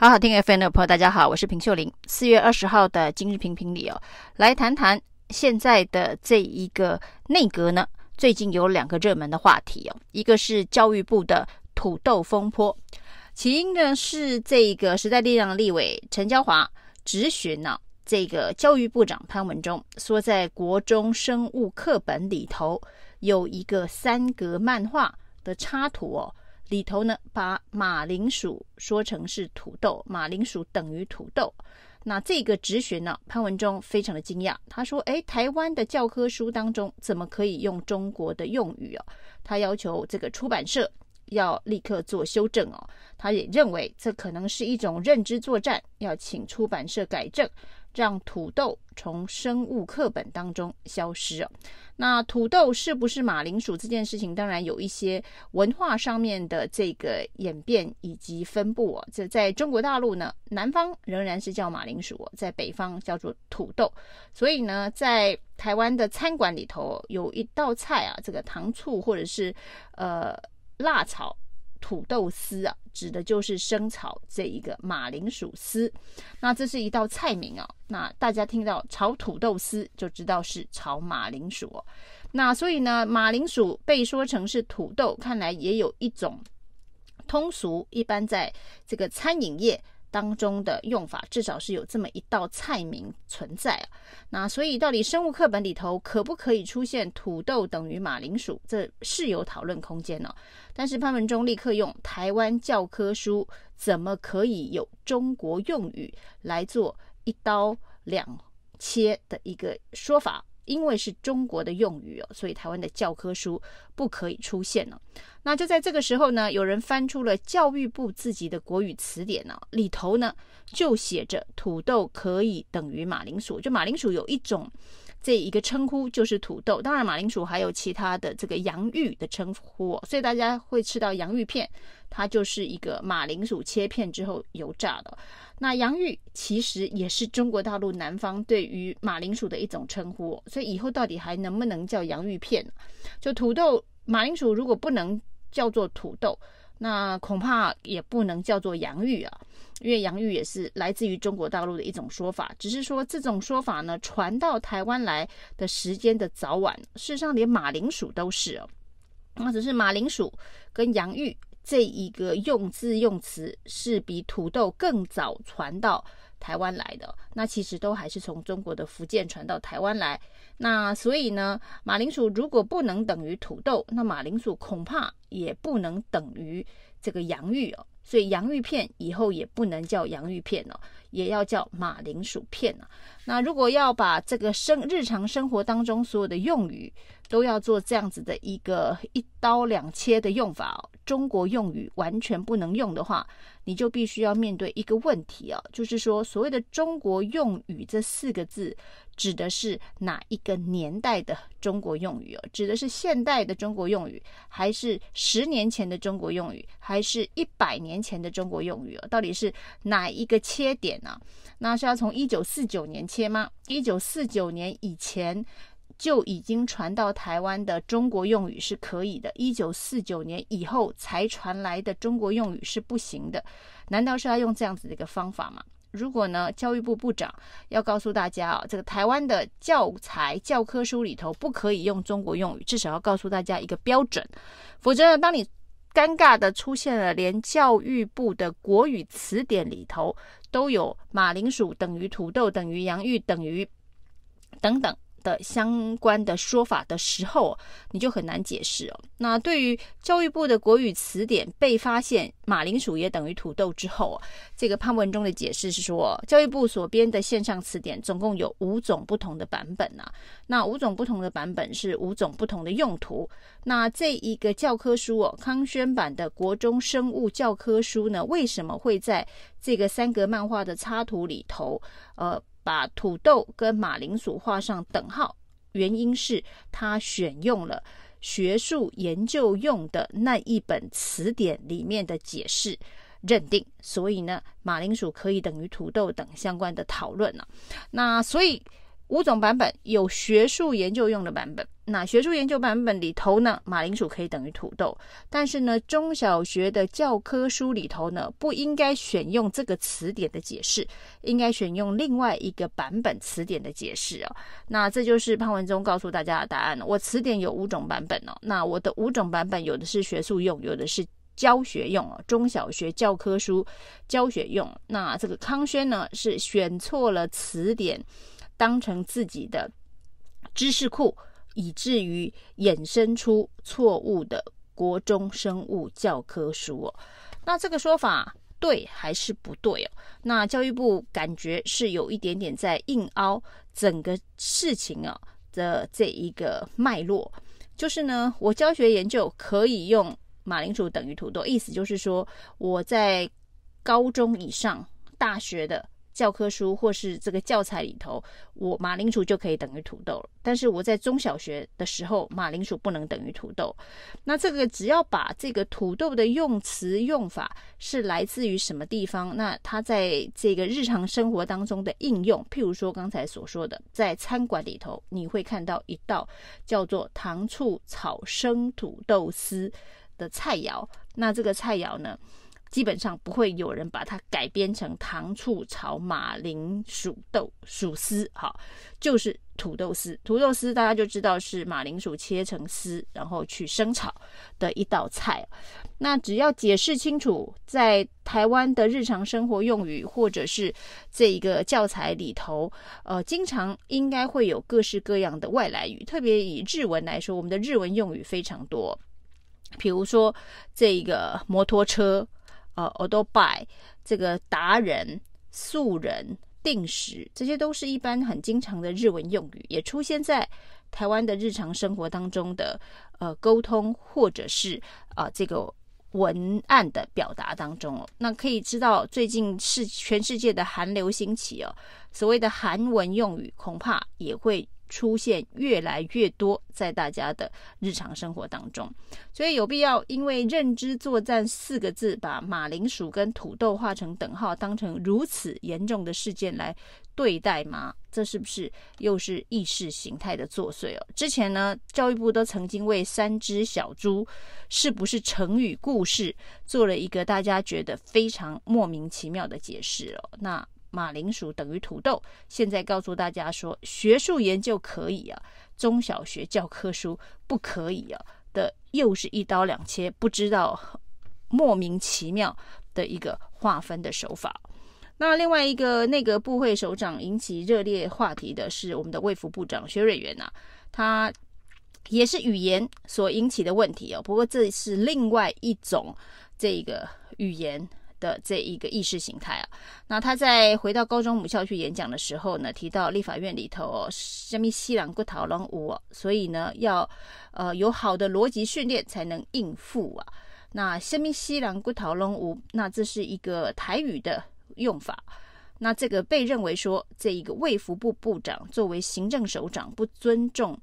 好好听 FM 的朋友，大家好，我是平秀玲。四月二十号的今日评评里哦，来谈谈现在的这一个内阁呢，最近有两个热门的话题哦，一个是教育部的土豆风波，起因呢是这个时代力量的立委陈椒华质询呢，这个教育部长潘文忠说，在国中生物课本里头有一个三格漫画的插图哦。里头呢，把马铃薯说成是土豆，马铃薯等于土豆。那这个质询呢，潘文忠非常的惊讶，他说：“哎，台湾的教科书当中怎么可以用中国的用语哦？”他要求这个出版社要立刻做修正哦。他也认为这可能是一种认知作战，要请出版社改正。让土豆从生物课本当中消失哦。那土豆是不是马铃薯这件事情，当然有一些文化上面的这个演变以及分布哦。这在中国大陆呢，南方仍然是叫马铃薯，在北方叫做土豆。所以呢，在台湾的餐馆里头有一道菜啊，这个糖醋或者是呃辣炒。土豆丝啊，指的就是生炒这一个马铃薯丝。那这是一道菜名啊。那大家听到炒土豆丝，就知道是炒马铃薯。那所以呢，马铃薯被说成是土豆，看来也有一种通俗，一般在这个餐饮业。当中的用法，至少是有这么一道菜名存在啊。那所以到底生物课本里头可不可以出现土豆等于马铃薯，这是有讨论空间呢。但是潘文忠立刻用台湾教科书怎么可以有中国用语来做一刀两切的一个说法。因为是中国的用语哦，所以台湾的教科书不可以出现了。那就在这个时候呢，有人翻出了教育部自己的国语词典呢，里头呢就写着土豆可以等于马铃薯，就马铃薯有一种这一个称呼就是土豆。当然，马铃薯还有其他的这个洋芋的称呼，所以大家会吃到洋芋片，它就是一个马铃薯切片之后油炸的。那洋芋其实也是中国大陆南方对于马铃薯的一种称呼，所以以后到底还能不能叫洋芋片？就土豆、马铃薯如果不能叫做土豆，那恐怕也不能叫做洋芋啊，因为洋芋也是来自于中国大陆的一种说法，只是说这种说法呢传到台湾来的时间的早晚，事实上连马铃薯都是哦，那只是马铃薯跟洋芋。这一个用字用词是比土豆更早传到台湾来的，那其实都还是从中国的福建传到台湾来。那所以呢，马铃薯如果不能等于土豆，那马铃薯恐怕也不能等于这个洋芋哦。所以洋芋片以后也不能叫洋芋片哦，也要叫马铃薯片啊。那如果要把这个生日常生活当中所有的用语都要做这样子的一个一刀两切的用法，中国用语完全不能用的话，你就必须要面对一个问题啊，就是说所谓的中国用语这四个字指的是哪一个年代的中国用语哦？指的是现代的中国用语，还是十年前的中国用语，还是一百年前的中国用语哦？到底是哪一个切点呢？那是要从一九四九年切吗？一九四九年以前就已经传到台湾的中国用语是可以的，一九四九年以后才传来的中国用语是不行的。难道是要用这样子的一个方法吗？如果呢，教育部部长要告诉大家啊，这个台湾的教材教科书里头不可以用中国用语，至少要告诉大家一个标准，否则呢，当你尴尬的出现了，连教育部的国语词典里头都有马铃薯等于土豆等于洋芋等于等等的相关的说法的时候，你就很难解释哦。那对于教育部的国语词典被发现马铃薯也等于土豆之后，这个潘文忠的解释是说，教育部所编的线上词典总共有五种不同的版本啊。那五种不同的版本是五种不同的用途。那这一个教科书哦，康轩版的国中生物教科书呢，为什么会在这个三格漫画的插图里头，呃？把土豆跟马铃薯画上等号，原因是他选用了学术研究用的那一本词典里面的解释，认定，所以呢，马铃薯可以等于土豆等相关的讨论了。那所以五种版本，有学术研究用的版本。那学术研究版本里头呢，马铃薯可以等于土豆，但是呢，中小学的教科书里头呢，不应该选用这个词典的解释，应该选用另外一个版本词典的解释哦。那这就是潘文忠告诉大家的答案了。我词典有五种版本哦，那我的五种版本有的是学术用，有的是教学用哦，中小学教科书教学用。那这个康轩呢，是选错了词典，当成自己的知识库。以至于衍生出错误的国中生物教科书哦，那这个说法对还是不对哦？那教育部感觉是有一点点在硬凹整个事情啊的这一个脉络，就是呢，我教学研究可以用马铃薯等于土豆，意思就是说我在高中以上大学的。教科书或是这个教材里头，我马铃薯就可以等于土豆了。但是我在中小学的时候，马铃薯不能等于土豆。那这个只要把这个土豆的用词用法是来自于什么地方，那它在这个日常生活当中的应用，譬如说刚才所说的，在餐馆里头，你会看到一道叫做糖醋炒生土豆丝的菜肴。那这个菜肴呢，基本上不会有人把它改编成糖醋炒马铃薯豆薯丝，哈，就是土豆丝。土豆丝大家就知道是马铃薯切成丝，然后去生炒的一道菜。那只要解释清楚，在台湾的日常生活用语或者是这一个教材里头，呃，经常应该会有各式各样的外来语。特别以日文来说，我们的日文用语非常多，比如说这个摩托车。呃，欧多拜这个达人、素人、定时，这些都是一般很经常的日文用语，也出现在台湾的日常生活当中的呃沟通或者是啊、这个文案的表达当中哦。那可以知道，最近是全世界的韩流兴起哦，所谓的韩文用语恐怕也会。出现越来越多在大家的日常生活当中，所以有必要因为认知作战四个字，把马铃薯跟土豆画成等号，当成如此严重的事件来对待吗？这是不是又是意识形态的作祟哦？之前呢，教育部都曾经为三只小猪是不是成语故事做了一个大家觉得非常莫名其妙的解释哦。那。马铃薯等于土豆，现在告诉大家说，学术研究可以啊，中小学教科书不可以啊的，又是一刀两切，不知道莫名其妙的一个划分的手法。那另外一个内阁部会首长引起热烈话题的是我们的卫福部长薛瑞元呐、啊，他也是语言所引起的问题哦，不过这是另外一种这个语言。的这一个意识形态啊，那他在回到高中母校去演讲的时候呢，提到立法院里头哦，什么西兰骨讨论无，所以呢要呃有好的逻辑训练才能应付啊。那什么西兰骨讨论无，那这是一个台语的用法。那这个被认为说，这一个卫福部部长作为行政首长不尊重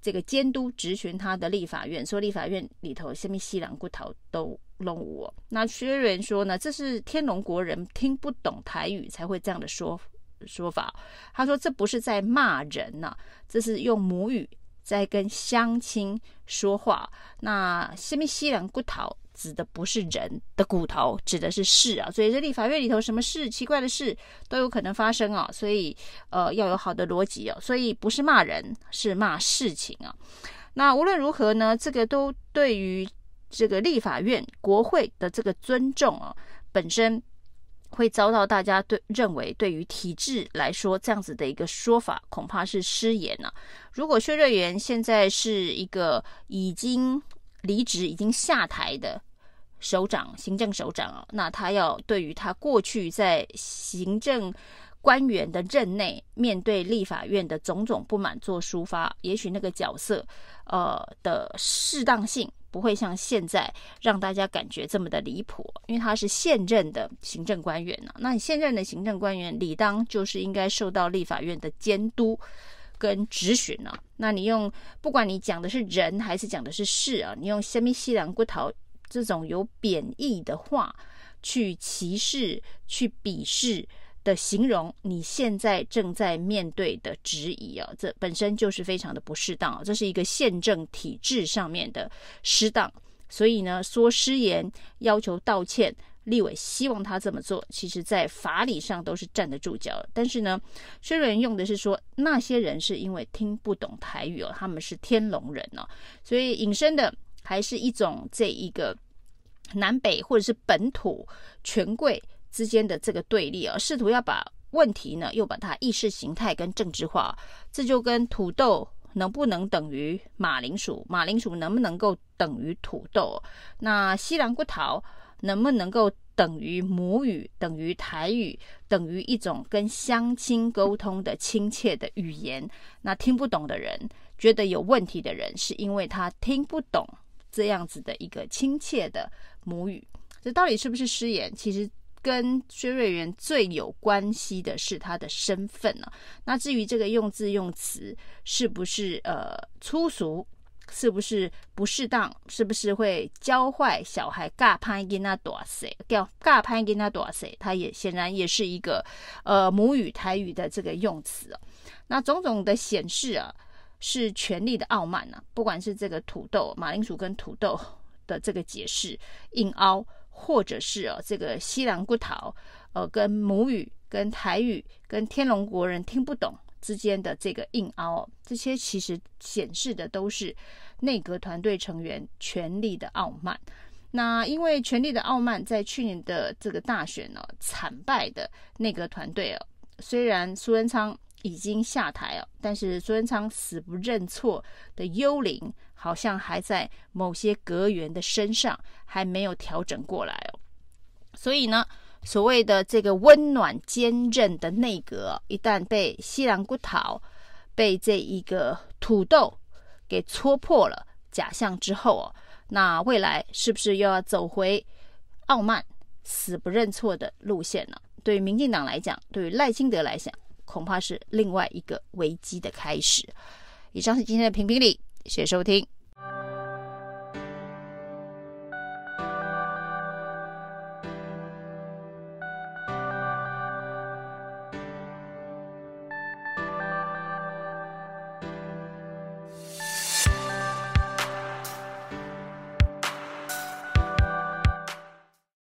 这个监督执行他的立法院，说立法院里头虾米西兰骨讨都。龙武，那薛瑞元说呢，这是天龙国人听不懂台语才会这样的说说法。他说这不是在骂人呐、啊，这是用母语在跟乡亲说话。那什么西兰骨头指的不是人的骨头，指的是事啊。所以这立法院里头什么事奇怪的事都有可能发生啊。所以呃要有好的逻辑哦。所以不是骂人，是骂事情啊。那无论如何呢，这个都对于。这个立法院、国会的这个尊重啊，本身会遭到大家对认为，对于体制来说，这样子的一个说法恐怕是失言了啊。如果薛瑞元现在是一个已经离职、已经下台的首长、行政首长啊，那他要对于他过去在行政官员的任内，面对立法院的种种不满做抒发，也许那个角色呃的适当性。不会像现在让大家感觉这么的离谱，因为他是现任的行政官员呢。那你现任的行政官员理当就是应该受到立法院的监督跟质询呢。那你用不管你讲的是人还是讲的是事啊，你用虾米西兰骨头这种有贬义的话去歧视、去鄙视的形容你现在正在面对的质疑啊，这本身就是非常的不适当，这是一个宪政体制上面的失当。所以呢，说失言要求道歉，立委希望他这么做，其实在法理上都是站得住脚。但是呢，薛瑞用的是说那些人是因为听不懂台语哦，他们是天龙人哦，所以引申的还是一种这一个南北或者是本土权贵之间的这个对立啊，试图要把问题呢又把它意识形态跟政治化，这就跟土豆。能不能等于马铃薯？马铃薯能不能够等于土豆？那西兰骨桃能不能够等于母语？等于台语？等于一种跟乡亲沟通的亲切的语言？那听不懂的人，觉得有问题的人，是因为他听不懂这样子的一个亲切的母语。这到底是不是失言？其实。跟薛瑞元最有关系的是他的身份呢、啊。那至于这个用字用词是不是呃粗俗，是不是不适当，是不是会教坏小孩？尬拍给那多少？叫尬拍给那多少？他也显然也是一个呃母语台语的这个用词啊。那种种的显示啊，是权力的傲慢啊。不管是这个土豆、马铃薯跟土豆的这个解释，硬凹。或者是啊，这个西兰骨头，呃，跟母语、跟台语、跟天龙国人听不懂之间的这个硬凹，这些其实显示的都是内阁团队成员权力的傲慢。那因为权力的傲慢，在去年的这个大选呢，惨败的内阁团队哦，虽然苏贞昌已经下台了，但是苏贞昌死不认错的幽灵。好像还在某些阁员的身上还没有调整过来哦，所以呢，所谓的这个温暖坚韧的内阁，一旦被西兰骨头、被这一个土豆给戳破了假象之后哦，那未来是不是又要走回傲慢、死不认错的路线呢？对于民进党来讲，对于赖清德来讲，恐怕是另外一个危机的开始。以上是今天的评评理。谢谢收听。